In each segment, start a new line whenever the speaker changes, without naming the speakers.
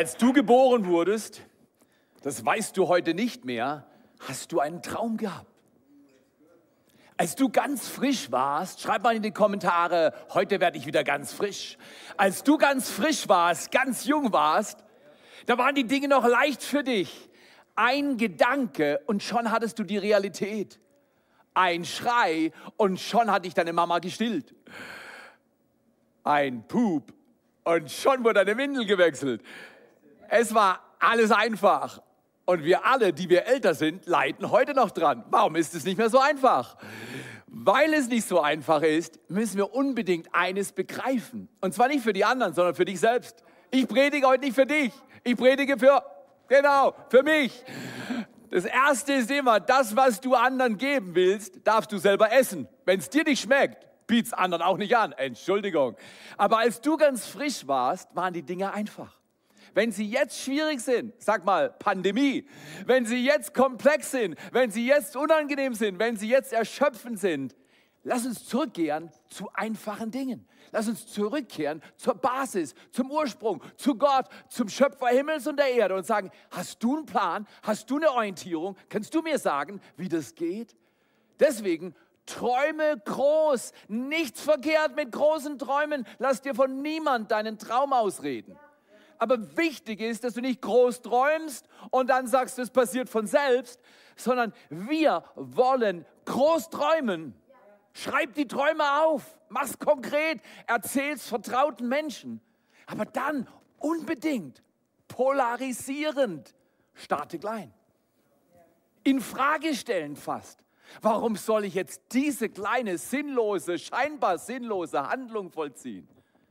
Als du geboren wurdest, das weißt du heute nicht mehr, hast du einen Traum gehabt. Als du ganz frisch warst, schreib mal in die Kommentare, heute werde ich wieder ganz frisch. Als du ganz frisch warst, ganz jung warst, da waren die Dinge noch leicht für dich. Ein Gedanke und schon hattest du die Realität. Ein Schrei und schon hat dich deine Mama gestillt. Ein Pup und schon wurde deine Windel gewechselt. Es war alles einfach. Und wir alle, die wir älter sind, leiden heute noch dran. Warum ist es nicht mehr so einfach? Weil es nicht so einfach ist, müssen wir unbedingt eines begreifen. Und zwar nicht für die anderen, sondern für dich selbst. Ich predige heute nicht für dich. Ich predige für, genau, für mich. Das erste ist immer, das, was du anderen geben willst, darfst du selber essen. Wenn es dir nicht schmeckt, biet's anderen auch nicht an. Entschuldigung. Aber als du ganz frisch warst, waren die Dinge einfach. Wenn sie jetzt schwierig sind, sag mal Pandemie, wenn sie jetzt komplex sind, wenn sie jetzt unangenehm sind, wenn sie jetzt erschöpfend sind, lass uns zurückkehren zu einfachen Dingen. Lass uns zurückkehren zur Basis, zum Ursprung, zu Gott, zum Schöpfer Himmels und der Erde und sagen, hast du einen Plan? Hast du eine Orientierung? Kannst du mir sagen, wie das geht? Deswegen Träume groß. Nichts verkehrt mit großen Träumen. Lass dir von niemand deinen Traum ausreden. Aber wichtig ist, dass du nicht groß träumst und dann sagst, es passiert von selbst, sondern wir wollen groß träumen. Schreib die Träume auf, mach's konkret, erzähl's vertrauten Menschen. Aber dann unbedingt polarisierend, starte klein. In Frage stellen fast. Warum soll ich jetzt diese kleine sinnlose, scheinbar sinnlose Handlung vollziehen?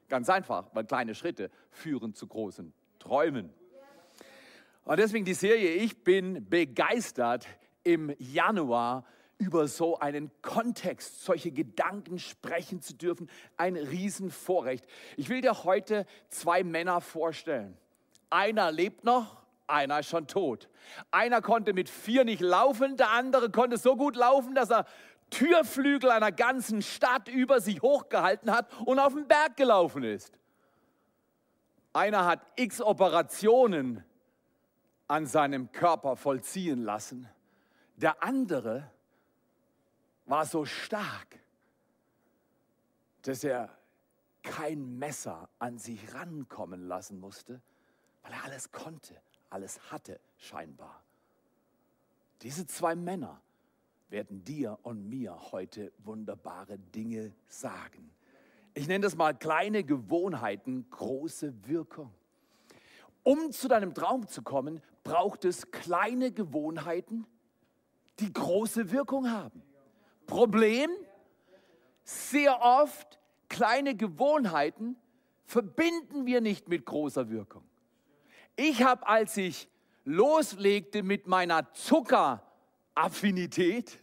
Ganz einfach, weil kleine Schritte führen zu großen Träumen. Und deswegen die Serie, ich bin begeistert im Januar über so einen Kontext, solche Gedanken sprechen zu dürfen. Ein Riesenvorrecht. Ich will dir heute zwei Männer vorstellen. Einer lebt noch, einer ist schon tot. Einer konnte mit vier nicht laufen, der andere konnte so gut laufen, dass er Türflügel einer ganzen Stadt über sich hochgehalten hat und auf den Berg gelaufen ist. Einer hat x Operationen an seinem Körper vollziehen lassen. Der andere war so stark, dass er kein Messer an sich rankommen lassen musste, weil er alles konnte, alles hatte scheinbar. Diese zwei Männer werden dir und mir heute wunderbare Dinge sagen. Ich nenne das mal kleine Gewohnheiten, große Wirkung. Um zu deinem Traum zu kommen, braucht es kleine Gewohnheiten, die große Wirkung haben. Problem, sehr oft kleine Gewohnheiten verbinden wir nicht mit großer Wirkung. Ich habe, als ich loslegte mit meiner Zucker- Affinität,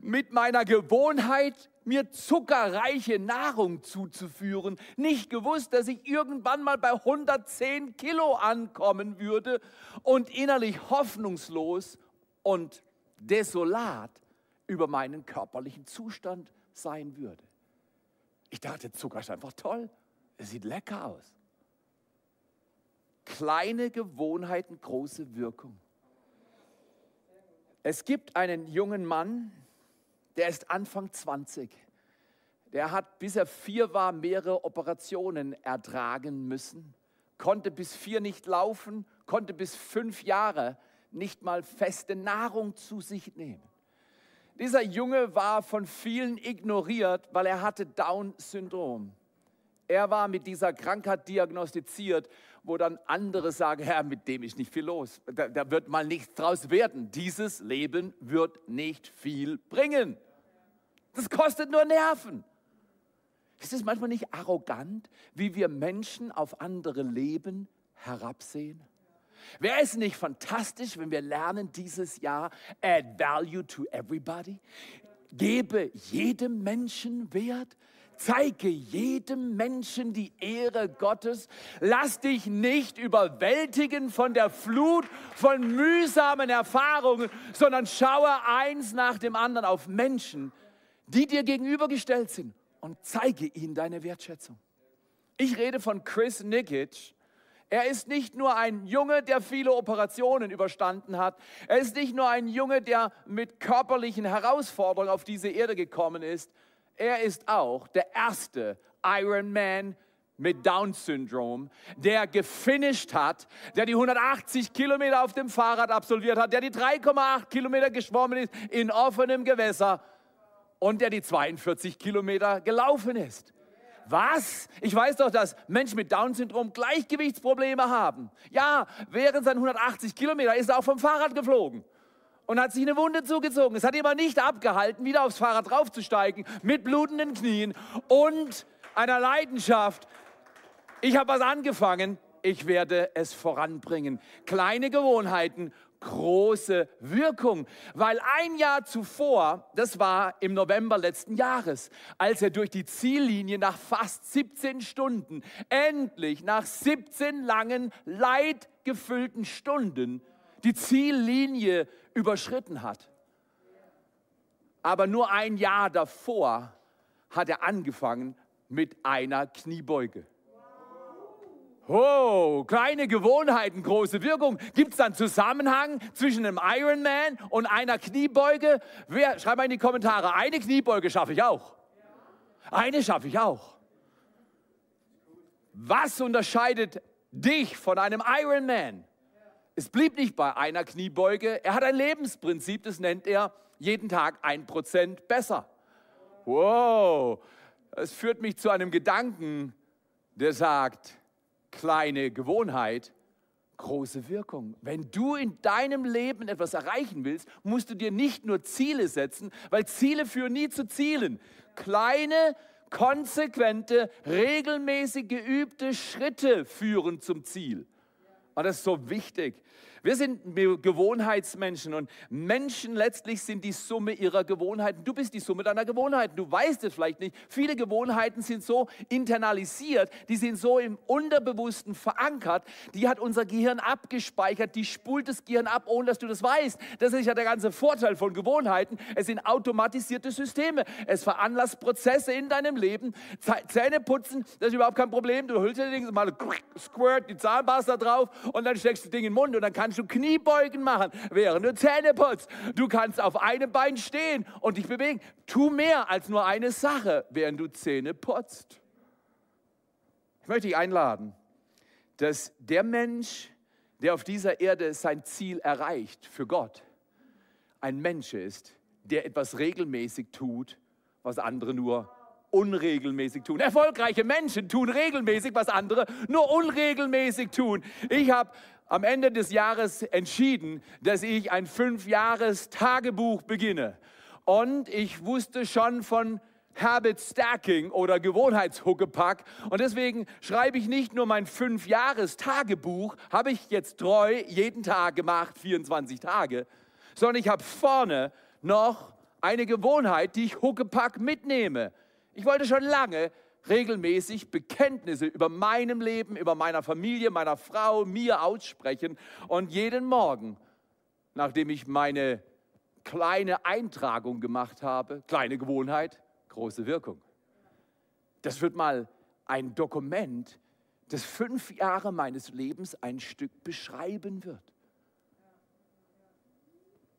mit meiner Gewohnheit, mir zuckerreiche Nahrung zuzuführen, nicht gewusst, dass ich irgendwann mal bei 110 Kilo ankommen würde und innerlich hoffnungslos und desolat über meinen körperlichen Zustand sein würde. Ich dachte, Zucker ist einfach toll. Es sieht lecker aus. Kleine Gewohnheiten, große Wirkung. Es gibt einen jungen Mann, der ist Anfang 20. Der hat, bis er vier war, mehrere Operationen ertragen müssen, konnte bis vier nicht laufen, konnte bis fünf Jahre nicht mal feste Nahrung zu sich nehmen. Dieser Junge war von vielen ignoriert, weil er hatte Down-Syndrom. Er war mit dieser Krankheit diagnostiziert wo dann andere sagen, Herr, mit dem ist nicht viel los. Da, da wird mal nichts draus werden. Dieses Leben wird nicht viel bringen. Das kostet nur Nerven. Ist es manchmal nicht arrogant, wie wir Menschen auf andere Leben herabsehen? Wäre es nicht fantastisch, wenn wir lernen dieses Jahr, add value to everybody? Gebe jedem Menschen Wert. Zeige jedem Menschen die Ehre Gottes. Lass dich nicht überwältigen von der Flut von mühsamen Erfahrungen, sondern schaue eins nach dem anderen auf Menschen, die dir gegenübergestellt sind und zeige ihnen deine Wertschätzung. Ich rede von Chris Nikic. Er ist nicht nur ein Junge, der viele Operationen überstanden hat. Er ist nicht nur ein Junge, der mit körperlichen Herausforderungen auf diese Erde gekommen ist. Er ist auch der erste Iron Man mit Down-Syndrom, der gefinisht hat, der die 180 Kilometer auf dem Fahrrad absolviert hat, der die 3,8 Kilometer geschwommen ist in offenem Gewässer und der die 42 Kilometer gelaufen ist. Was? Ich weiß doch, dass Menschen mit Down-Syndrom Gleichgewichtsprobleme haben. Ja, während seinen 180 Kilometer ist er auch vom Fahrrad geflogen und hat sich eine Wunde zugezogen. Es hat ihn aber nicht abgehalten, wieder aufs Fahrrad draufzusteigen mit blutenden Knien und einer Leidenschaft. Ich habe was angefangen, ich werde es voranbringen. Kleine Gewohnheiten große Wirkung, weil ein Jahr zuvor, das war im November letzten Jahres, als er durch die Ziellinie nach fast 17 Stunden, endlich nach 17 langen, leidgefüllten Stunden, die Ziellinie überschritten hat. Aber nur ein Jahr davor hat er angefangen mit einer Kniebeuge. Oh, kleine Gewohnheiten, große Wirkung. Gibt es da einen Zusammenhang zwischen einem Ironman und einer Kniebeuge? Wer, schreib mal in die Kommentare, eine Kniebeuge schaffe ich auch. Eine schaffe ich auch. Was unterscheidet dich von einem Ironman? Es blieb nicht bei einer Kniebeuge. Er hat ein Lebensprinzip, das nennt er jeden Tag ein Prozent besser. Wow, es führt mich zu einem Gedanken, der sagt, kleine Gewohnheit, große Wirkung. Wenn du in deinem Leben etwas erreichen willst, musst du dir nicht nur Ziele setzen, weil Ziele führen nie zu Zielen. Kleine, konsequente, regelmäßig geübte Schritte führen zum Ziel. Und das ist so wichtig. Wir sind Gewohnheitsmenschen und Menschen letztlich sind die Summe ihrer Gewohnheiten. Du bist die Summe deiner Gewohnheiten. Du weißt es vielleicht nicht. Viele Gewohnheiten sind so internalisiert, die sind so im Unterbewussten verankert. Die hat unser Gehirn abgespeichert. Die spult das Gehirn ab, ohne dass du das weißt. Das ist ja der ganze Vorteil von Gewohnheiten. Es sind automatisierte Systeme. Es veranlasst Prozesse in deinem Leben. Zähne putzen, das ist überhaupt kein Problem. Du hüllst dir Ding, mal squirt die Zahnpasta drauf und dann steckst du das Ding in den Mund und dann kannst kannst du Kniebeugen machen, während du Zähne putzt. Du kannst auf einem Bein stehen und dich bewegen. Tu mehr als nur eine Sache, während du Zähne putzt. Ich möchte dich einladen, dass der Mensch, der auf dieser Erde sein Ziel erreicht für Gott, ein Mensch ist, der etwas regelmäßig tut, was andere nur unregelmäßig tun. Erfolgreiche Menschen tun regelmäßig, was andere nur unregelmäßig tun. Ich habe am Ende des Jahres entschieden, dass ich ein Fünf-Jahres-Tagebuch beginne. Und ich wusste schon von Habit Stacking oder Gewohnheitshuckepack. Und deswegen schreibe ich nicht nur mein Fünf-Jahres-Tagebuch, habe ich jetzt treu jeden Tag gemacht, 24 Tage, sondern ich habe vorne noch eine Gewohnheit, die ich Huckepack mitnehme. Ich wollte schon lange regelmäßig Bekenntnisse über meinem Leben, über meiner Familie, meiner Frau, mir aussprechen und jeden Morgen, nachdem ich meine kleine Eintragung gemacht habe, kleine Gewohnheit, große Wirkung. Das wird mal ein Dokument, das fünf Jahre meines Lebens ein Stück beschreiben wird.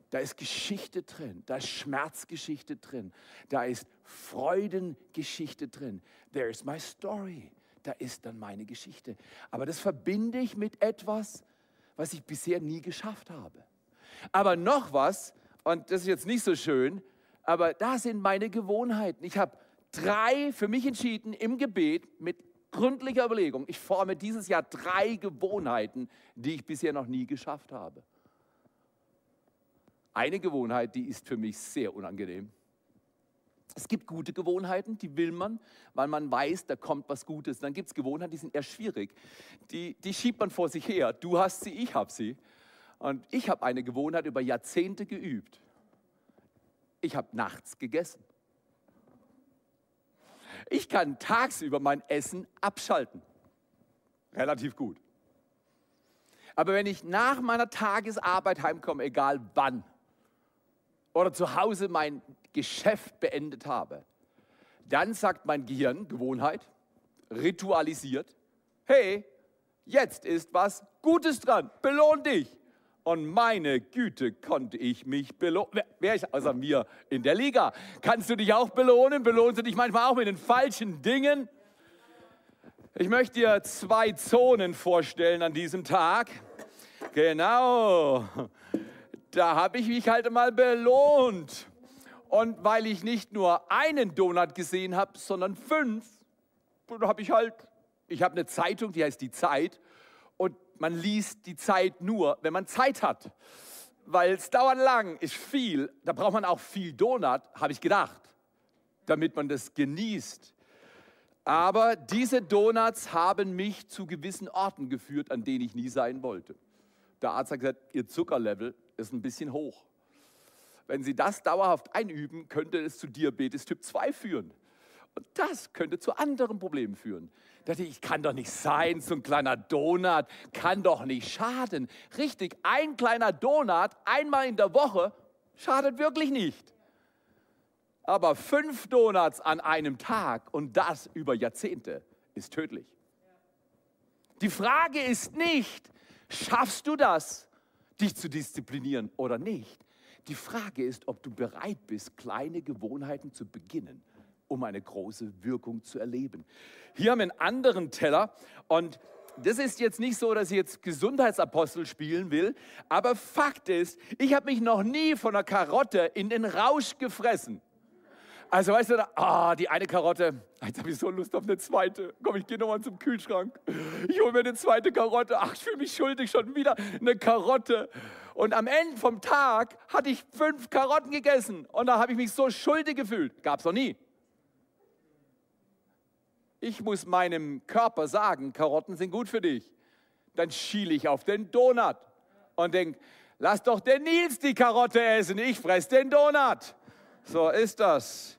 Da ist Geschichte drin, da ist Schmerzgeschichte drin, da ist Freudengeschichte drin. There is my story. Da ist dann meine Geschichte. Aber das verbinde ich mit etwas, was ich bisher nie geschafft habe. Aber noch was, und das ist jetzt nicht so schön, aber da sind meine Gewohnheiten. Ich habe drei für mich entschieden im Gebet mit gründlicher Überlegung. Ich forme dieses Jahr drei Gewohnheiten, die ich bisher noch nie geschafft habe. Eine Gewohnheit, die ist für mich sehr unangenehm. Es gibt gute Gewohnheiten, die will man, weil man weiß, da kommt was Gutes. Dann gibt es Gewohnheiten, die sind eher schwierig. Die, die schiebt man vor sich her. Du hast sie, ich habe sie. Und ich habe eine Gewohnheit über Jahrzehnte geübt. Ich habe nachts gegessen. Ich kann tagsüber mein Essen abschalten. Relativ gut. Aber wenn ich nach meiner Tagesarbeit heimkomme, egal wann, oder zu Hause mein Geschäft beendet habe, dann sagt mein Gehirn, Gewohnheit, ritualisiert, hey, Jetzt ist was Gutes dran. Belohn dich. Und meine Güte, konnte ich mich belohnen. Wer ist außer mir in der Liga? Kannst du dich auch belohnen? Belohnst du dich manchmal auch mit den falschen Dingen? Ich möchte dir zwei Zonen vorstellen an diesem Tag. Genau. Da habe ich mich halt mal belohnt. Und weil ich nicht nur einen Donut gesehen habe, sondern fünf, habe ich halt, ich habe eine Zeitung, die heißt Die Zeit. Und man liest die Zeit nur, wenn man Zeit hat. Weil es dauert lang, ist viel. Da braucht man auch viel Donut, habe ich gedacht, damit man das genießt. Aber diese Donuts haben mich zu gewissen Orten geführt, an denen ich nie sein wollte. Der Arzt hat gesagt, Ihr Zuckerlevel ist ein bisschen hoch. Wenn Sie das dauerhaft einüben, könnte es zu Diabetes Typ 2 führen. Und das könnte zu anderen Problemen führen. Da dachte ich, ich kann doch nicht sein, so ein kleiner Donut kann doch nicht schaden. Richtig, ein kleiner Donut einmal in der Woche schadet wirklich nicht. Aber fünf Donuts an einem Tag und das über Jahrzehnte ist tödlich. Die Frage ist nicht, schaffst du das, dich zu disziplinieren oder nicht? Die Frage ist, ob du bereit bist, kleine Gewohnheiten zu beginnen, um eine große Wirkung zu erleben. Hier haben wir einen anderen Teller und das ist jetzt nicht so, dass ich jetzt Gesundheitsapostel spielen will, aber Fakt ist, ich habe mich noch nie von einer Karotte in den Rausch gefressen. Also weißt du, ah, die eine Karotte, jetzt habe ich so Lust auf eine zweite. Komm, ich gehe nochmal zum Kühlschrank. Ich hole mir eine zweite Karotte. Ach, ich fühle mich schuldig, schon wieder eine Karotte. Und am Ende vom Tag hatte ich fünf Karotten gegessen. Und da habe ich mich so schuldig gefühlt. Gab es noch nie. Ich muss meinem Körper sagen, Karotten sind gut für dich. Dann schiele ich auf den Donut und denke, lass doch den Nils die Karotte essen, ich fress den Donut. So ist das.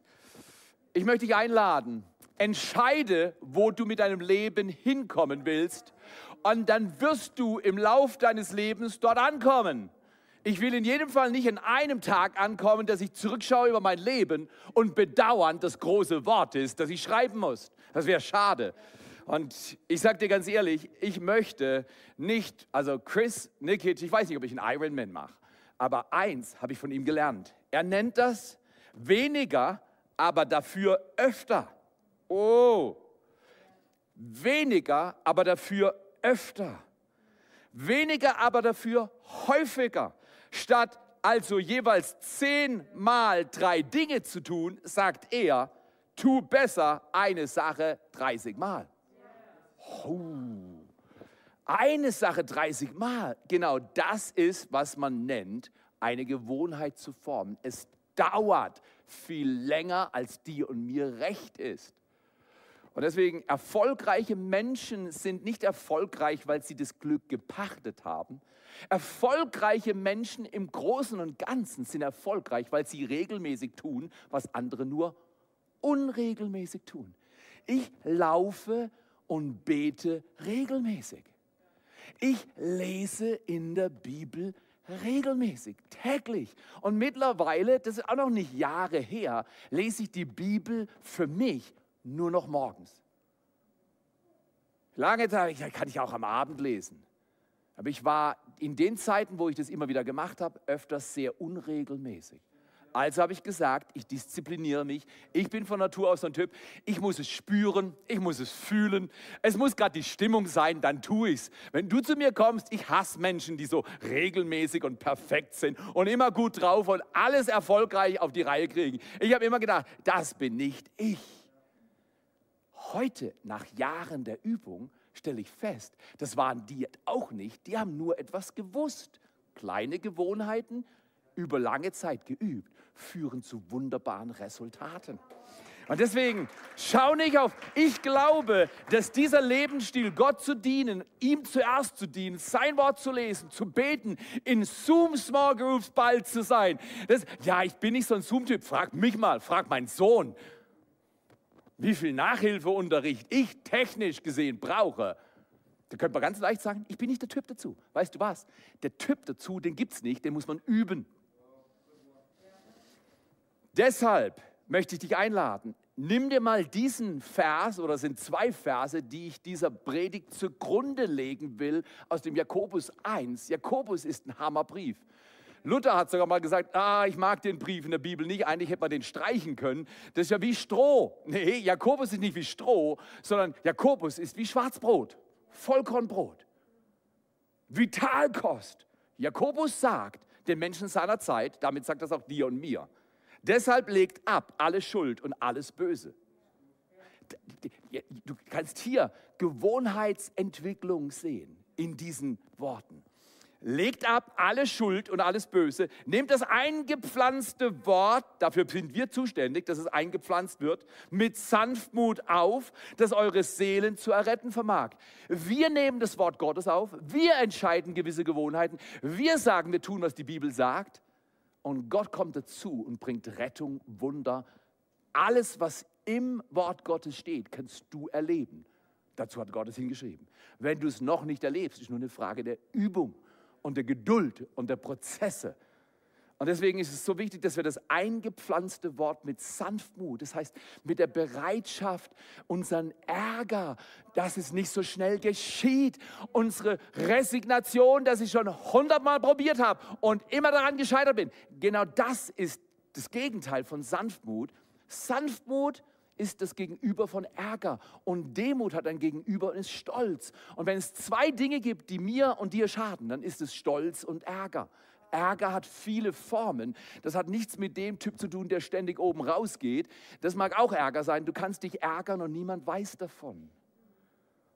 Ich möchte dich einladen. Entscheide, wo du mit deinem Leben hinkommen willst. Und dann wirst du im Lauf deines Lebens dort ankommen. Ich will in jedem Fall nicht in einem Tag ankommen, dass ich zurückschaue über mein Leben und bedauern das große Wort ist, das ich schreiben muss. Das wäre schade. Und ich sage dir ganz ehrlich, ich möchte nicht, also Chris Nikic, ich weiß nicht, ob ich einen Ironman mache, aber eins habe ich von ihm gelernt. Er nennt das weniger aber dafür öfter. Oh, weniger, aber dafür öfter. Weniger, aber dafür häufiger. Statt also jeweils zehnmal drei Dinge zu tun, sagt er, tu besser eine Sache 30 Mal. Oh. Eine Sache 30 Mal, genau das ist, was man nennt, eine Gewohnheit zu formen. Es dauert viel länger, als dir und mir recht ist. Und deswegen, erfolgreiche Menschen sind nicht erfolgreich, weil sie das Glück gepachtet haben. Erfolgreiche Menschen im Großen und Ganzen sind erfolgreich, weil sie regelmäßig tun, was andere nur unregelmäßig tun. Ich laufe und bete regelmäßig. Ich lese in der Bibel regelmäßig, täglich. Und mittlerweile, das ist auch noch nicht Jahre her, lese ich die Bibel für mich nur noch morgens. Lange Zeit kann ich auch am Abend lesen. Aber ich war in den Zeiten, wo ich das immer wieder gemacht habe, öfters sehr unregelmäßig. Also habe ich gesagt, ich diszipliniere mich. Ich bin von Natur aus so ein Typ. Ich muss es spüren, ich muss es fühlen. Es muss gerade die Stimmung sein, dann tue ich es. Wenn du zu mir kommst, ich hasse Menschen, die so regelmäßig und perfekt sind und immer gut drauf und alles erfolgreich auf die Reihe kriegen. Ich habe immer gedacht, das bin nicht ich. Heute, nach Jahren der Übung, stelle ich fest, das waren die auch nicht. Die haben nur etwas gewusst. Kleine Gewohnheiten, über lange Zeit geübt, führen zu wunderbaren Resultaten. Und deswegen schau nicht auf. Ich glaube, dass dieser Lebensstil, Gott zu dienen, ihm zuerst zu dienen, sein Wort zu lesen, zu beten, in Zoom Small Groups bald zu sein. Das, ja, ich bin nicht so ein Zoom-Typ. Frag mich mal, frag meinen Sohn, wie viel Nachhilfeunterricht ich technisch gesehen brauche. Da könnte man ganz leicht sagen, ich bin nicht der Typ dazu. Weißt du was? Der Typ dazu, den gibt es nicht, den muss man üben. Deshalb möchte ich dich einladen. nimm dir mal diesen Vers, oder es sind zwei Verse, die ich dieser Predigt zugrunde legen will, aus dem Jakobus 1. Jakobus ist ein Hammerbrief. Luther hat sogar mal gesagt, ah, ich mag den Brief in der Bibel nicht, eigentlich hätte man den streichen können. Das ist ja wie Stroh. Nee, Jakobus ist nicht wie Stroh, sondern Jakobus ist wie Schwarzbrot, Vollkornbrot, Vitalkost. Jakobus sagt den Menschen seiner Zeit, damit sagt das auch dir und mir, deshalb legt ab alle Schuld und alles Böse. Du kannst hier Gewohnheitsentwicklung sehen in diesen Worten. Legt ab alle Schuld und alles Böse, nehmt das eingepflanzte Wort, dafür sind wir zuständig, dass es eingepflanzt wird, mit Sanftmut auf, das eure Seelen zu erretten vermag. Wir nehmen das Wort Gottes auf, wir entscheiden gewisse Gewohnheiten, wir sagen, wir tun, was die Bibel sagt und Gott kommt dazu und bringt Rettung, Wunder. Alles, was im Wort Gottes steht, kannst du erleben. Dazu hat Gott es hingeschrieben. Wenn du es noch nicht erlebst, ist nur eine Frage der Übung und der Geduld und der Prozesse. Und deswegen ist es so wichtig, dass wir das eingepflanzte Wort mit Sanftmut, das heißt mit der Bereitschaft, unseren Ärger, dass es nicht so schnell geschieht, unsere Resignation, dass ich schon hundertmal probiert habe und immer daran gescheitert bin. Genau das ist das Gegenteil von Sanftmut. Sanftmut ist das Gegenüber von Ärger. Und Demut hat ein Gegenüber und ist Stolz. Und wenn es zwei Dinge gibt, die mir und dir schaden, dann ist es Stolz und Ärger. Ärger hat viele Formen. Das hat nichts mit dem Typ zu tun, der ständig oben rausgeht. Das mag auch Ärger sein. Du kannst dich ärgern und niemand weiß davon.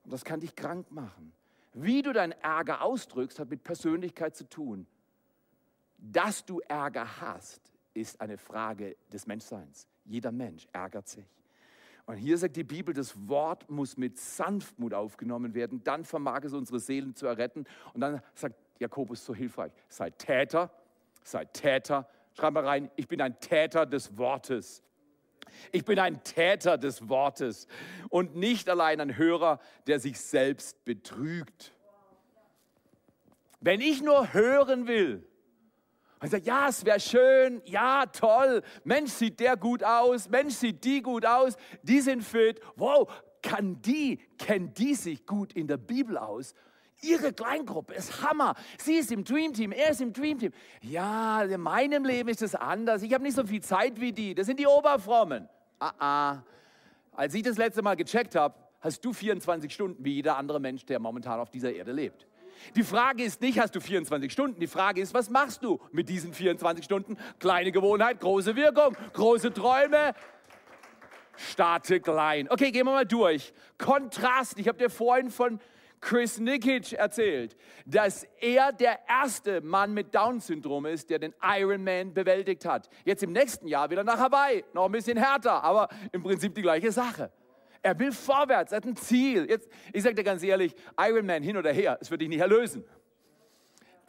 Und das kann dich krank machen. Wie du deinen Ärger ausdrückst, hat mit Persönlichkeit zu tun. Dass du Ärger hast, ist eine Frage des Menschseins. Jeder Mensch ärgert sich. Und hier sagt die Bibel, das Wort muss mit Sanftmut aufgenommen werden, dann vermag es unsere Seelen zu erretten. Und dann sagt Jakobus so hilfreich, seid Täter, seid Täter. Schreib mal rein, ich bin ein Täter des Wortes. Ich bin ein Täter des Wortes und nicht allein ein Hörer, der sich selbst betrügt. Wenn ich nur hören will, und sagt, ja, es wäre schön, ja, toll, Mensch, sieht der gut aus, Mensch, sieht die gut aus, die sind fit, wow, kann die, kennt die sich gut in der Bibel aus? Ihre Kleingruppe ist Hammer. Sie ist im Dreamteam, er ist im Dreamteam. Ja, in meinem Leben ist es anders. Ich habe nicht so viel Zeit wie die. Das sind die Oberfrommen. Ah, ah. Als ich das letzte Mal gecheckt habe, hast du 24 Stunden wie jeder andere Mensch, der momentan auf dieser Erde lebt. Die Frage ist nicht, hast du 24 Stunden? Die Frage ist, was machst du mit diesen 24 Stunden? Kleine Gewohnheit, große Wirkung, große Träume. Starte klein. Okay, gehen wir mal durch. Kontrast. Ich habe dir vorhin von Chris Nikic erzählt, dass er der erste Mann mit Down-Syndrom ist, der den Ironman bewältigt hat. Jetzt im nächsten Jahr wieder nach Hawaii. Noch ein bisschen härter, aber im Prinzip die gleiche Sache. Er will vorwärts, er hat ein Ziel. Jetzt, ich sage dir ganz ehrlich, Ironman hin oder her, es wird dich nicht erlösen.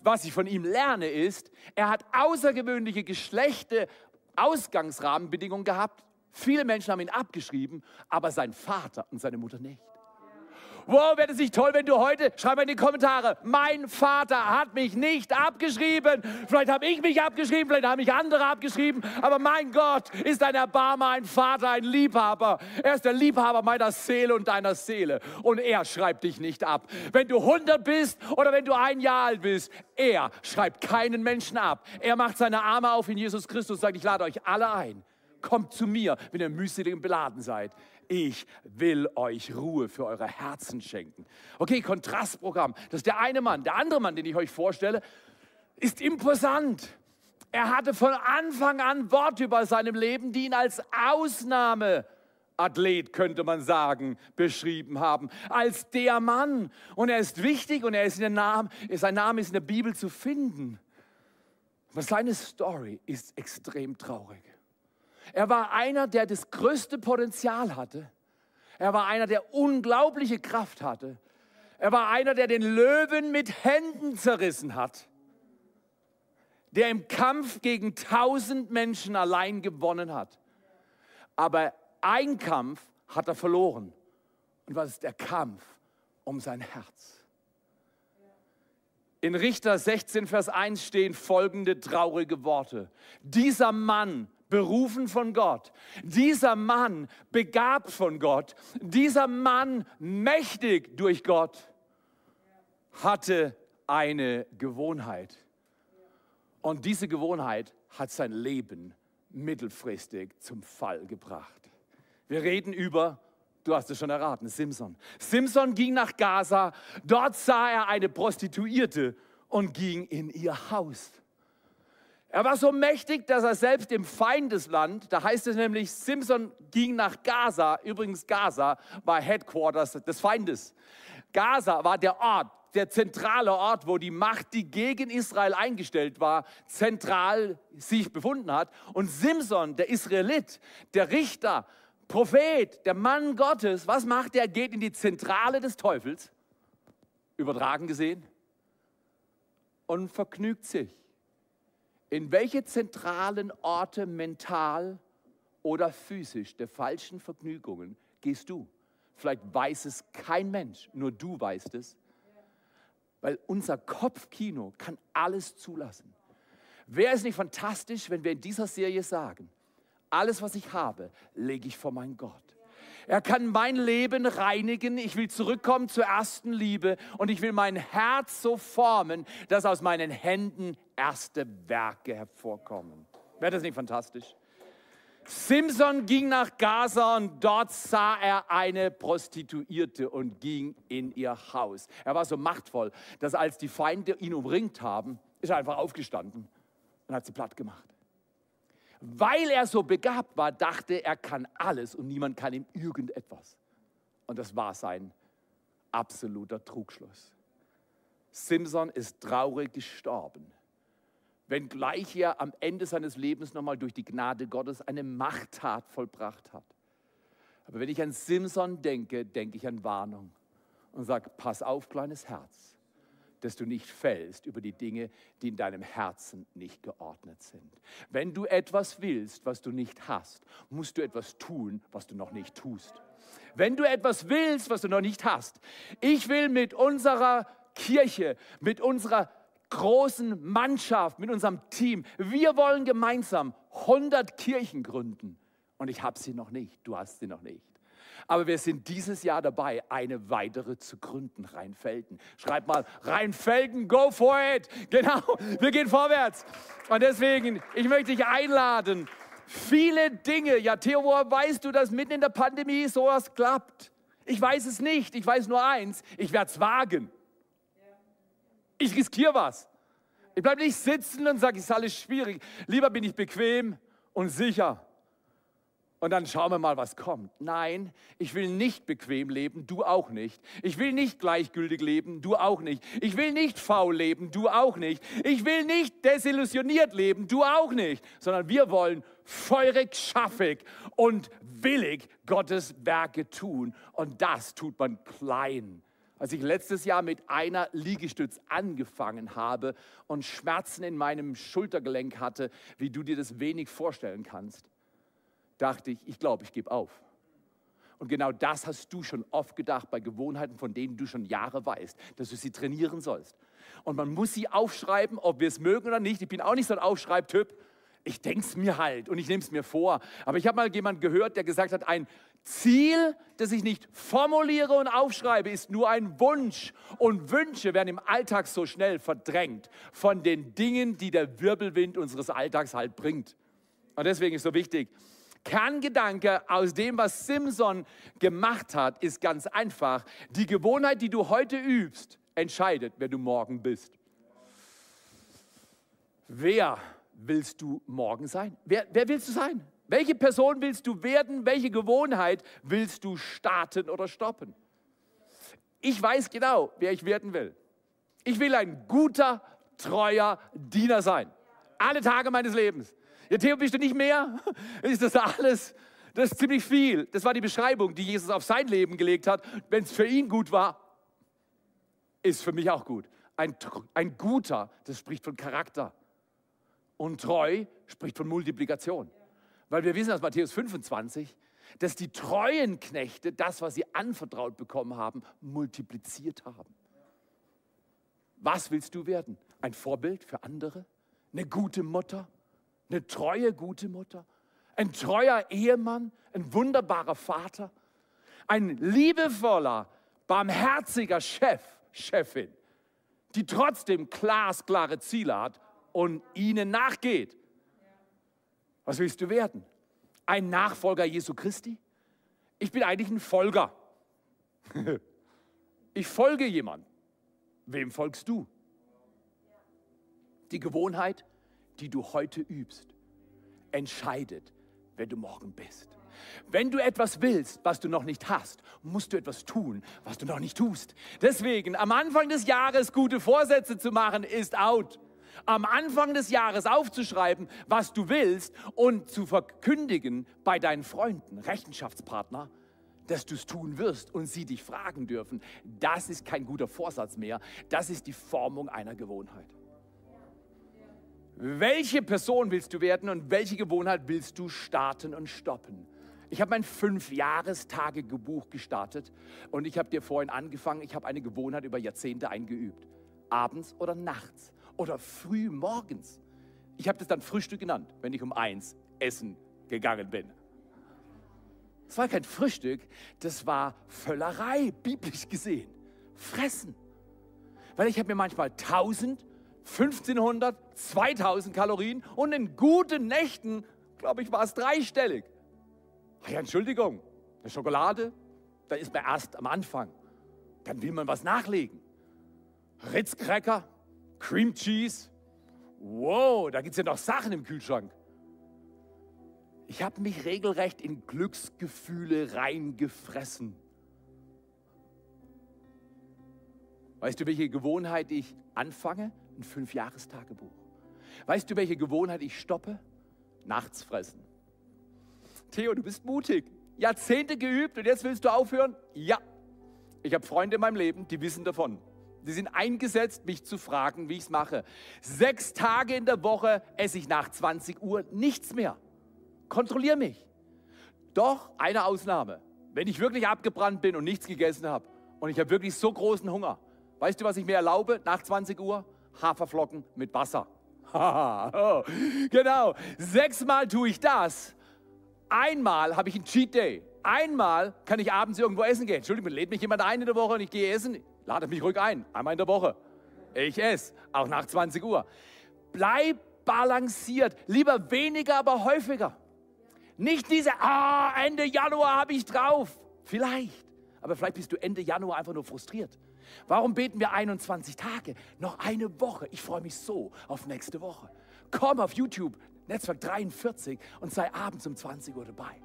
Was ich von ihm lerne ist, er hat außergewöhnliche Geschlechte, Ausgangsrahmenbedingungen gehabt. Viele Menschen haben ihn abgeschrieben, aber sein Vater und seine Mutter nicht. Wow, wäre es nicht toll, wenn du heute, schreib mal in die Kommentare, mein Vater hat mich nicht abgeschrieben. Vielleicht habe ich mich abgeschrieben, vielleicht haben mich andere abgeschrieben, aber mein Gott ist ein Erbarmer, ein Vater, ein Liebhaber. Er ist der Liebhaber meiner Seele und deiner Seele. Und er schreibt dich nicht ab. Wenn du 100 bist oder wenn du ein Jahr alt bist, er schreibt keinen Menschen ab. Er macht seine Arme auf in Jesus Christus und sagt, ich lade euch alle ein. Kommt zu mir, wenn ihr mühselig und beladen seid ich will euch Ruhe für eure Herzen schenken. Okay, Kontrastprogramm. Das ist der eine Mann. Der andere Mann, den ich euch vorstelle, ist imposant. Er hatte von Anfang an Worte über seinem Leben, die ihn als Ausnahmeathlet, könnte man sagen, beschrieben haben. Als der Mann. Und er ist wichtig und er ist in der Name, sein Name ist in der Bibel zu finden. Aber seine Story ist extrem traurig. Er war einer, der das größte Potenzial hatte. Er war einer, der unglaubliche Kraft hatte. Er war einer, der den Löwen mit Händen zerrissen hat. Der im Kampf gegen tausend Menschen allein gewonnen hat. Aber ein Kampf hat er verloren. Und was ist der Kampf um sein Herz? In Richter 16, Vers 1 stehen folgende traurige Worte. Dieser Mann berufen von Gott, dieser Mann begabt von Gott, dieser Mann mächtig durch Gott, hatte eine Gewohnheit. Und diese Gewohnheit hat sein Leben mittelfristig zum Fall gebracht. Wir reden über, du hast es schon erraten, Simson. Simson ging nach Gaza, dort sah er eine Prostituierte und ging in ihr Haus. Er war so mächtig, dass er selbst im Feindesland, da heißt es nämlich, Simson ging nach Gaza, übrigens Gaza war Headquarters des Feindes. Gaza war der Ort, der zentrale Ort, wo die Macht, die gegen Israel eingestellt war, zentral sich befunden hat. Und Simson, der Israelit, der Richter, Prophet, der Mann Gottes, was macht er? Geht in die Zentrale des Teufels, übertragen gesehen, und vergnügt sich. In welche zentralen Orte mental oder physisch der falschen Vergnügungen gehst du? Vielleicht weiß es kein Mensch, nur du weißt es weil unser Kopfkino kann alles zulassen. Wäre es nicht fantastisch, wenn wir in dieser Serie sagen, alles, was ich habe, lege ich vor meinen Gott. Er kann mein Leben reinigen. Ich will zurückkommen zur ersten Liebe und ich will mein Herz so formen, dass aus meinen Händen erste Werke hervorkommen. Wäre das nicht fantastisch? Simson ging nach Gaza und dort sah er eine Prostituierte und ging in ihr Haus. Er war so machtvoll, dass als die Feinde ihn umringt haben, ist er einfach aufgestanden und hat sie platt gemacht. Weil er so begabt war, dachte er kann alles und niemand kann ihm irgendetwas. Und das war sein absoluter Trugschluss. Simson ist traurig gestorben wenngleich er am Ende seines Lebens nochmal durch die Gnade Gottes eine Machttat vollbracht hat. Aber wenn ich an Simson denke, denke ich an Warnung und sage, pass auf, kleines Herz, dass du nicht fällst über die Dinge, die in deinem Herzen nicht geordnet sind. Wenn du etwas willst, was du nicht hast, musst du etwas tun, was du noch nicht tust. Wenn du etwas willst, was du noch nicht hast. Ich will mit unserer Kirche, mit unserer großen Mannschaft, mit unserem Team. Wir wollen gemeinsam 100 Kirchen gründen. Und ich habe sie noch nicht, du hast sie noch nicht. Aber wir sind dieses Jahr dabei, eine weitere zu gründen, Rheinfelden. Schreib mal, Rheinfelden, go for it. Genau, wir gehen vorwärts. Und deswegen, ich möchte dich einladen. Viele Dinge, ja Theo, woher weißt du, dass mitten in der Pandemie sowas klappt? Ich weiß es nicht, ich weiß nur eins, ich werde es wagen. Ich riskiere was. Ich bleibe nicht sitzen und sage, es ist alles schwierig. Lieber bin ich bequem und sicher. Und dann schauen wir mal, was kommt. Nein, ich will nicht bequem leben, du auch nicht. Ich will nicht gleichgültig leben, du auch nicht. Ich will nicht faul leben, du auch nicht. Ich will nicht desillusioniert leben, du auch nicht. Sondern wir wollen feurig, schaffig und willig Gottes Werke tun. Und das tut man klein als ich letztes Jahr mit einer Liegestütz angefangen habe und Schmerzen in meinem Schultergelenk hatte, wie du dir das wenig vorstellen kannst, dachte ich, ich glaube, ich gebe auf. Und genau das hast du schon oft gedacht bei Gewohnheiten, von denen du schon Jahre weißt, dass du sie trainieren sollst. Und man muss sie aufschreiben, ob wir es mögen oder nicht. Ich bin auch nicht so ein Aufschreibtyp. Ich denke es mir halt und ich nehme es mir vor. Aber ich habe mal jemanden gehört, der gesagt hat, ein Ziel, das ich nicht formuliere und aufschreibe, ist nur ein Wunsch. Und Wünsche werden im Alltag so schnell verdrängt von den Dingen, die der Wirbelwind unseres Alltags halt bringt. Und deswegen ist so wichtig. Kerngedanke aus dem, was Simson gemacht hat, ist ganz einfach. Die Gewohnheit, die du heute übst, entscheidet, wer du morgen bist. Wer willst du morgen sein? Wer, wer willst du sein? Welche Person willst du werden? Welche Gewohnheit willst du starten oder stoppen? Ich weiß genau, wer ich werden will. Ich will ein guter, treuer Diener sein. Alle Tage meines Lebens. Ja, Theo, bist du nicht mehr? Ist das alles? Das ist ziemlich viel. Das war die Beschreibung, die Jesus auf sein Leben gelegt hat. Wenn es für ihn gut war, ist für mich auch gut. Ein, ein guter, das spricht von Charakter. Und treu spricht von Multiplikation. Weil wir wissen aus Matthäus 25, dass die treuen Knechte das, was sie anvertraut bekommen haben, multipliziert haben. Was willst du werden? Ein Vorbild für andere? Eine gute Mutter? Eine treue, gute Mutter? ein treuer Ehemann, ein wunderbarer Vater, ein liebevoller, barmherziger Chef, Chefin, die trotzdem glasklare Ziele hat und ihnen nachgeht. Was willst du werden? Ein Nachfolger Jesu Christi? Ich bin eigentlich ein Folger. Ich folge jemand. Wem folgst du? Die Gewohnheit, die du heute übst, entscheidet, wer du morgen bist. Wenn du etwas willst, was du noch nicht hast, musst du etwas tun, was du noch nicht tust. Deswegen, am Anfang des Jahres gute Vorsätze zu machen, ist out. Am Anfang des Jahres aufzuschreiben, was du willst und zu verkündigen bei deinen Freunden, Rechenschaftspartner, dass du es tun wirst und sie dich fragen dürfen, das ist kein guter Vorsatz mehr, das ist die Formung einer Gewohnheit. Welche Person willst du werden und welche Gewohnheit willst du starten und stoppen? Ich habe mein Fünf-Jahrestagebuch gestartet und ich habe dir vorhin angefangen, ich habe eine Gewohnheit über Jahrzehnte eingeübt. Abends oder nachts oder früh morgens. Ich habe das dann Frühstück genannt, wenn ich um eins essen gegangen bin. Es war kein Frühstück, das war Völlerei, biblisch gesehen. Fressen. Weil ich habe mir manchmal 1000, 1500, 2000 Kalorien und in guten Nächten, glaube ich, war es dreistellig. Ach ja, Entschuldigung, eine Schokolade, da ist man erst am Anfang. Dann will man was nachlegen. Ritz-Cracker, Cream Cheese. Wow, da gibt es ja noch Sachen im Kühlschrank. Ich habe mich regelrecht in Glücksgefühle reingefressen. Weißt du, welche Gewohnheit ich anfange? Ein Fünfjahrestagebuch. Weißt du, welche Gewohnheit ich stoppe? Nachts fressen. Theo, du bist mutig. Jahrzehnte geübt und jetzt willst du aufhören? Ja. Ich habe Freunde in meinem Leben, die wissen davon. Die sind eingesetzt, mich zu fragen, wie ich es mache. Sechs Tage in der Woche esse ich nach 20 Uhr nichts mehr. Kontrolliere mich. Doch eine Ausnahme. Wenn ich wirklich abgebrannt bin und nichts gegessen habe und ich habe wirklich so großen Hunger, weißt du, was ich mir erlaube nach 20 Uhr? Haferflocken mit Wasser. genau. Sechsmal tue ich das. Einmal habe ich einen Cheat Day. Einmal kann ich abends irgendwo essen gehen. Entschuldigung, lädt mich jemand ein in der Woche und ich gehe essen. Ladet mich ruhig ein. Einmal in der Woche. Ich esse. Auch nach 20 Uhr. Bleib balanciert. Lieber weniger, aber häufiger. Nicht diese, ah, Ende Januar habe ich drauf. Vielleicht. Aber vielleicht bist du Ende Januar einfach nur frustriert. Warum beten wir 21 Tage? Noch eine Woche. Ich freue mich so auf nächste Woche. Komm auf YouTube, Netzwerk 43 und sei abends um 20 Uhr dabei.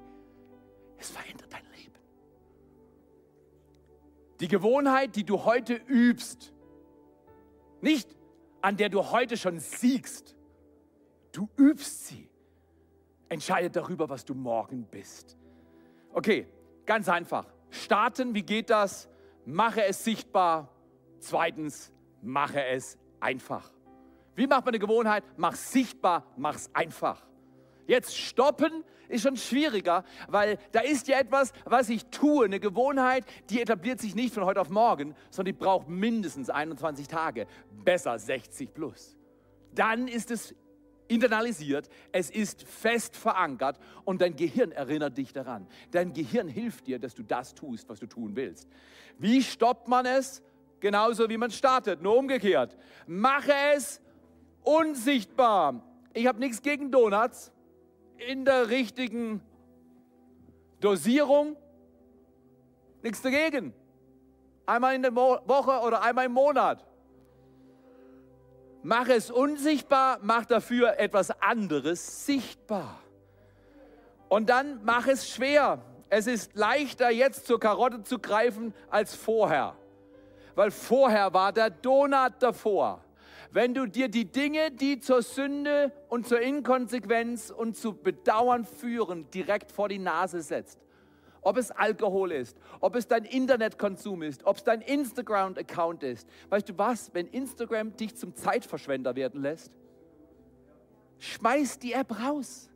Es verändert dein Leben. Die Gewohnheit, die du heute übst, nicht an der du heute schon siegst, du übst sie, entscheidet darüber, was du morgen bist. Okay, ganz einfach. Starten, wie geht das? Mache es sichtbar. Zweitens, mache es einfach. Wie macht man eine Gewohnheit? Mach sichtbar, mach es einfach. Jetzt stoppen ist schon schwieriger, weil da ist ja etwas, was ich tue, eine Gewohnheit, die etabliert sich nicht von heute auf morgen, sondern die braucht mindestens 21 Tage, besser 60 plus. Dann ist es internalisiert, es ist fest verankert und dein Gehirn erinnert dich daran. Dein Gehirn hilft dir, dass du das tust, was du tun willst. Wie stoppt man es? Genauso wie man startet, nur umgekehrt. Mache es unsichtbar. Ich habe nichts gegen Donuts in der richtigen Dosierung. Nichts dagegen. Einmal in der Woche oder einmal im Monat. Mach es unsichtbar, mach dafür etwas anderes sichtbar. Und dann mach es schwer. Es ist leichter jetzt zur Karotte zu greifen als vorher. Weil vorher war der Donut davor wenn du dir die Dinge, die zur Sünde und zur Inkonsequenz und zu Bedauern führen, direkt vor die Nase setzt. Ob es Alkohol ist, ob es dein Internetkonsum ist, ob es dein Instagram-Account ist. Weißt du was, wenn Instagram dich zum Zeitverschwender werden lässt? Schmeiß die App raus.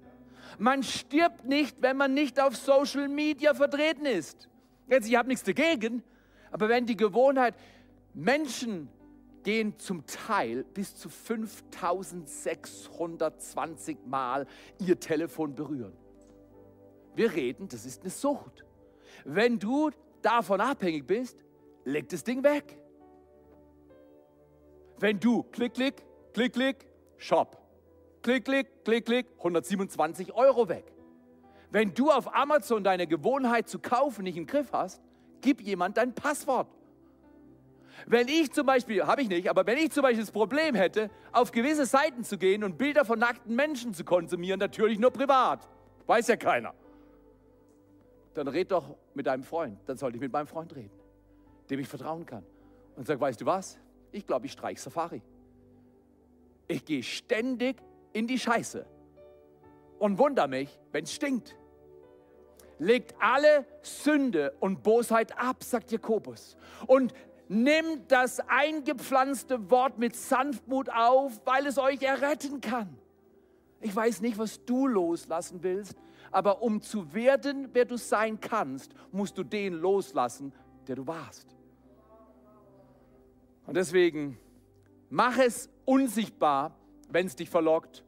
Man stirbt nicht, wenn man nicht auf Social Media vertreten ist. Jetzt, ich habe nichts dagegen, aber wenn die Gewohnheit, Menschen gehen zum Teil bis zu 5620 Mal ihr Telefon berühren. Wir reden, das ist eine Sucht. Wenn du davon abhängig bist, leg das Ding weg. Wenn du klick, klick, klick, klick, Shop. Klick, klick, klick, klick, 127 Euro weg. Wenn du auf Amazon deine Gewohnheit zu kaufen nicht im Griff hast, gib jemand dein Passwort. Wenn ich zum Beispiel, habe ich nicht, aber wenn ich zum Beispiel das Problem hätte, auf gewisse Seiten zu gehen und Bilder von nackten Menschen zu konsumieren, natürlich nur privat, weiß ja keiner, dann red doch mit deinem Freund. Dann sollte ich mit meinem Freund reden, dem ich vertrauen kann. Und sag, weißt du was? Ich glaube, ich streich Safari. Ich gehe ständig in die Scheiße und wundere mich, wenn es stinkt. Legt alle Sünde und Bosheit ab, sagt Jakobus. Und nimmt das eingepflanzte Wort mit Sanftmut auf, weil es euch erretten kann. Ich weiß nicht, was du loslassen willst, aber um zu werden, wer du sein kannst, musst du den loslassen, der du warst. Und deswegen mach es unsichtbar, wenn es dich verlockt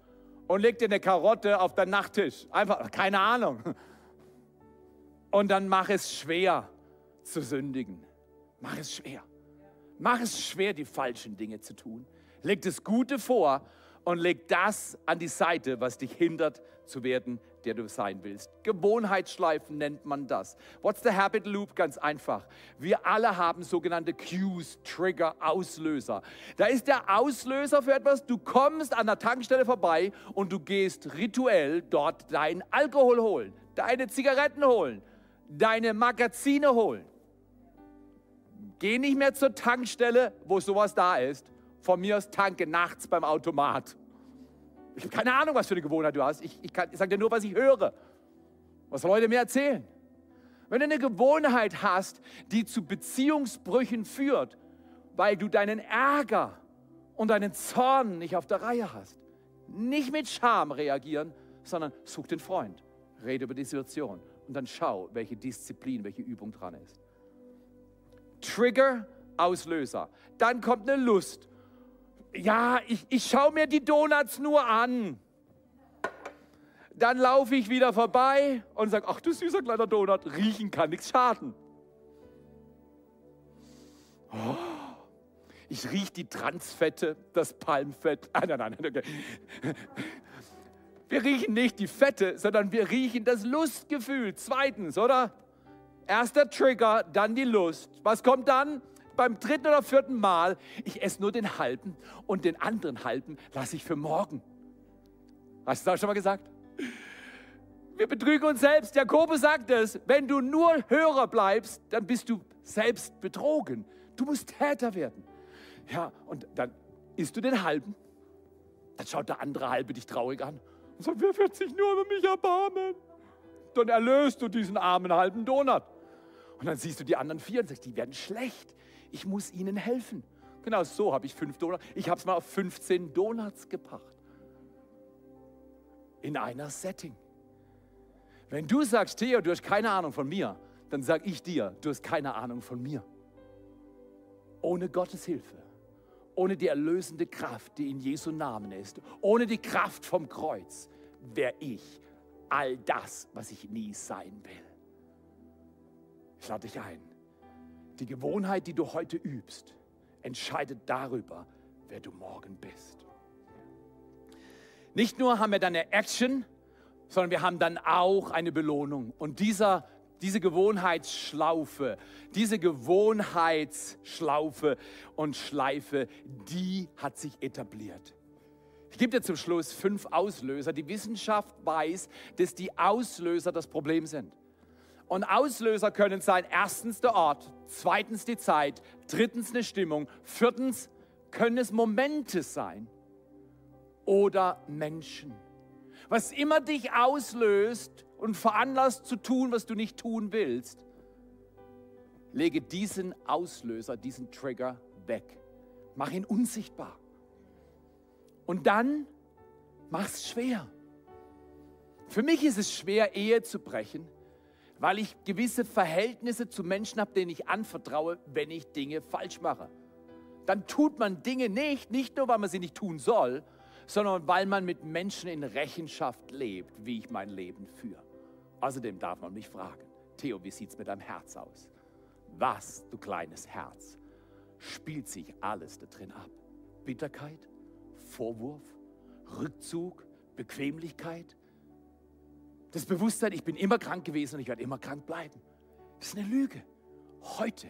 und leg dir eine Karotte auf deinen Nachttisch. Einfach, keine Ahnung. Und dann mach es schwer zu sündigen. Mach es schwer. Mach es schwer, die falschen Dinge zu tun. Leg das Gute vor und leg das an die Seite, was dich hindert zu werden, der du sein willst. Gewohnheitsschleifen nennt man das. What's the habit loop? Ganz einfach. Wir alle haben sogenannte Cues, Trigger, Auslöser. Da ist der Auslöser für etwas, du kommst an der Tankstelle vorbei und du gehst rituell dort deinen Alkohol holen, deine Zigaretten holen, deine Magazine holen. Geh nicht mehr zur Tankstelle, wo sowas da ist. Von mir aus tanke nachts beim Automat. Ich habe keine Ahnung, was für eine Gewohnheit du hast. Ich, ich, ich sage dir nur, was ich höre, was Leute mir erzählen. Wenn du eine Gewohnheit hast, die zu Beziehungsbrüchen führt, weil du deinen Ärger und deinen Zorn nicht auf der Reihe hast, nicht mit Scham reagieren, sondern such den Freund, rede über die Situation und dann schau, welche Disziplin, welche Übung dran ist. Trigger, Auslöser. Dann kommt eine Lust ja, ich, ich schaue mir die Donuts nur an. Dann laufe ich wieder vorbei und sage, ach du süßer kleiner Donut, riechen kann nichts schaden. Oh, ich rieche die Transfette, das Palmfett. Ah, nein, nein, okay. Wir riechen nicht die Fette, sondern wir riechen das Lustgefühl. Zweitens, oder? Erster Trigger, dann die Lust. Was kommt dann? Beim dritten oder vierten Mal, ich esse nur den halben und den anderen halben lasse ich für morgen. Hast du das schon mal gesagt? Wir betrügen uns selbst. Jakobus sagt es, wenn du nur Hörer bleibst, dann bist du selbst betrogen. Du musst Täter werden. Ja, und dann isst du den halben, dann schaut der andere halbe dich traurig an und sagt, wer wird sich nur über mich erbarmen? Dann erlöst du diesen armen halben Donut. Und dann siehst du die anderen vier und sagst, die werden schlecht ich muss ihnen helfen. Genau so habe ich fünf Donuts. Ich habe es mal auf 15 Donuts gebracht. In einer Setting. Wenn du sagst, Theo, du hast keine Ahnung von mir, dann sage ich dir, du hast keine Ahnung von mir. Ohne Gottes Hilfe, ohne die erlösende Kraft, die in Jesu Namen ist, ohne die Kraft vom Kreuz, wäre ich all das, was ich nie sein will. Ich lade dich ein die Gewohnheit, die du heute übst, entscheidet darüber, wer du morgen bist. Nicht nur haben wir dann eine Action, sondern wir haben dann auch eine Belohnung. Und dieser, diese Gewohnheitsschlaufe, diese Gewohnheitsschlaufe und Schleife, die hat sich etabliert. Ich gebe dir zum Schluss fünf Auslöser. Die Wissenschaft weiß, dass die Auslöser das Problem sind. Und Auslöser können sein, erstens der Ort, zweitens die Zeit, drittens eine Stimmung, viertens können es Momente sein oder Menschen. Was immer dich auslöst und veranlasst zu tun, was du nicht tun willst, lege diesen Auslöser, diesen Trigger weg. Mach ihn unsichtbar. Und dann mach es schwer. Für mich ist es schwer, Ehe zu brechen, weil ich gewisse Verhältnisse zu Menschen habe, denen ich anvertraue, wenn ich Dinge falsch mache. Dann tut man Dinge nicht, nicht nur, weil man sie nicht tun soll, sondern weil man mit Menschen in Rechenschaft lebt, wie ich mein Leben führe. Außerdem darf man mich fragen, Theo, wie sieht es mit deinem Herz aus? Was, du kleines Herz, spielt sich alles da drin ab? Bitterkeit, Vorwurf, Rückzug, Bequemlichkeit, das Bewusstsein, ich bin immer krank gewesen und ich werde immer krank bleiben. Das ist eine Lüge. Heute,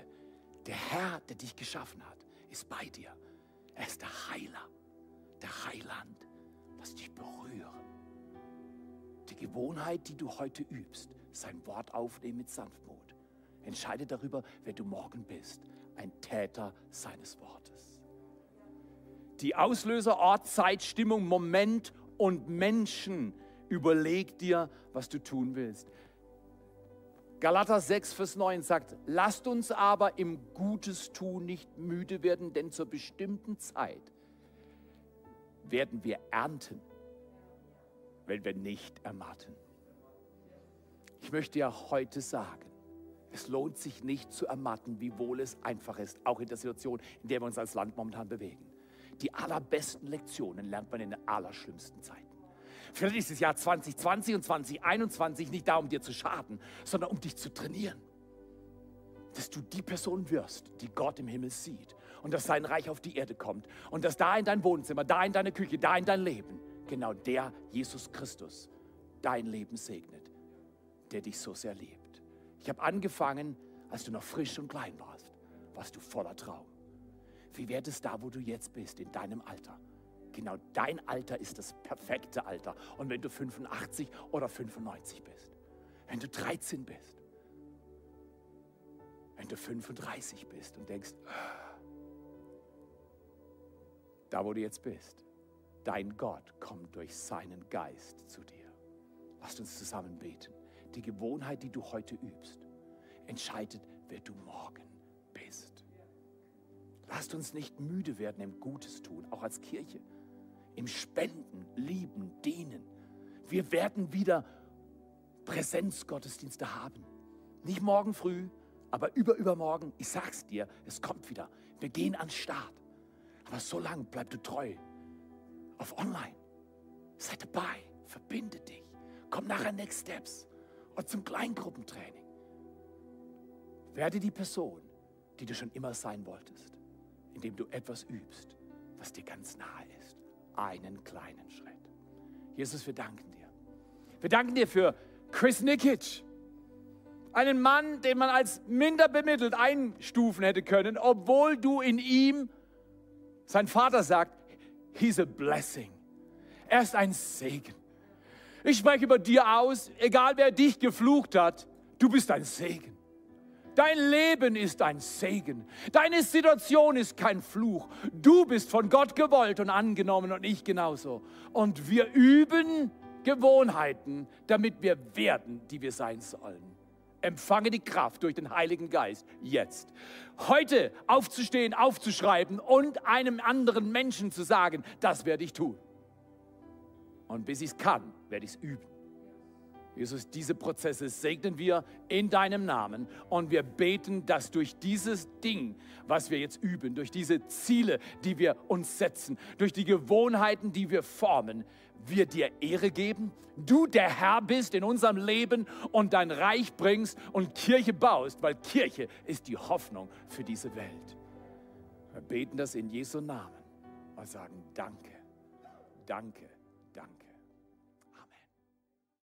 der Herr, der dich geschaffen hat, ist bei dir. Er ist der Heiler, der Heiland. Lass dich berühren. Die Gewohnheit, die du heute übst, sein Wort aufnehmen mit Sanftmut. Entscheide darüber, wer du morgen bist. Ein Täter seines Wortes. Die Auslöser, Ort, Zeit, Stimmung, Moment und Menschen. Überleg dir, was du tun willst. Galater 6, Vers 9 sagt, lasst uns aber im Gutes tun nicht müde werden, denn zur bestimmten Zeit werden wir ernten, wenn wir nicht ermatten. Ich möchte ja heute sagen, es lohnt sich nicht zu ermatten, wiewohl es einfach ist, auch in der Situation, in der wir uns als Land momentan bewegen. Die allerbesten Lektionen lernt man in den allerschlimmsten Zeiten. Vielleicht ist das Jahr 2020 und 2021 nicht da, um dir zu schaden, sondern um dich zu trainieren. Dass du die Person wirst, die Gott im Himmel sieht und dass sein Reich auf die Erde kommt und dass da in dein Wohnzimmer, da in deine Küche, da in dein Leben, genau der Jesus Christus dein Leben segnet, der dich so sehr liebt. Ich habe angefangen, als du noch frisch und klein warst, warst du voller Traum. Wie wäre es da, wo du jetzt bist, in deinem Alter? Genau dein Alter ist das perfekte Alter. Und wenn du 85 oder 95 bist, wenn du 13 bist, wenn du 35 bist und denkst, da wo du jetzt bist, dein Gott kommt durch seinen Geist zu dir. Lasst uns zusammen beten. Die Gewohnheit, die du heute übst, entscheidet, wer du morgen bist. Lasst uns nicht müde werden im Gutes tun, auch als Kirche im Spenden, Lieben, Dienen. Wir werden wieder Präsenzgottesdienste haben. Nicht morgen früh, aber über übermorgen. Ich sag's dir, es kommt wieder. Wir gehen an den Start. Aber so lange bleib du treu auf online. Sei dabei, verbinde dich. Komm nachher Next Steps und zum Kleingruppentraining. Werde die Person, die du schon immer sein wolltest, indem du etwas übst, was dir ganz nahe ist einen kleinen Schritt. Jesus, wir danken dir. Wir danken dir für Chris Nikic, einen Mann, den man als minder bemittelt einstufen hätte können, obwohl du in ihm, sein Vater sagt, he's a blessing. Er ist ein Segen. Ich spreche über dir aus, egal wer dich geflucht hat, du bist ein Segen. Dein Leben ist ein Segen. Deine Situation ist kein Fluch. Du bist von Gott gewollt und angenommen und ich genauso. Und wir üben Gewohnheiten, damit wir werden, die wir sein sollen. Empfange die Kraft durch den Heiligen Geist jetzt. Heute aufzustehen, aufzuschreiben und einem anderen Menschen zu sagen, das werde ich tun. Und bis ich es kann, werde ich es üben. Jesus, diese Prozesse segnen wir in deinem Namen und wir beten, dass durch dieses Ding, was wir jetzt üben, durch diese Ziele, die wir uns setzen, durch die Gewohnheiten, die wir formen, wir dir Ehre geben, du der Herr bist in unserem Leben und dein Reich bringst und Kirche baust, weil Kirche ist die Hoffnung für diese Welt. Wir beten das in Jesu Namen und sagen Danke, danke.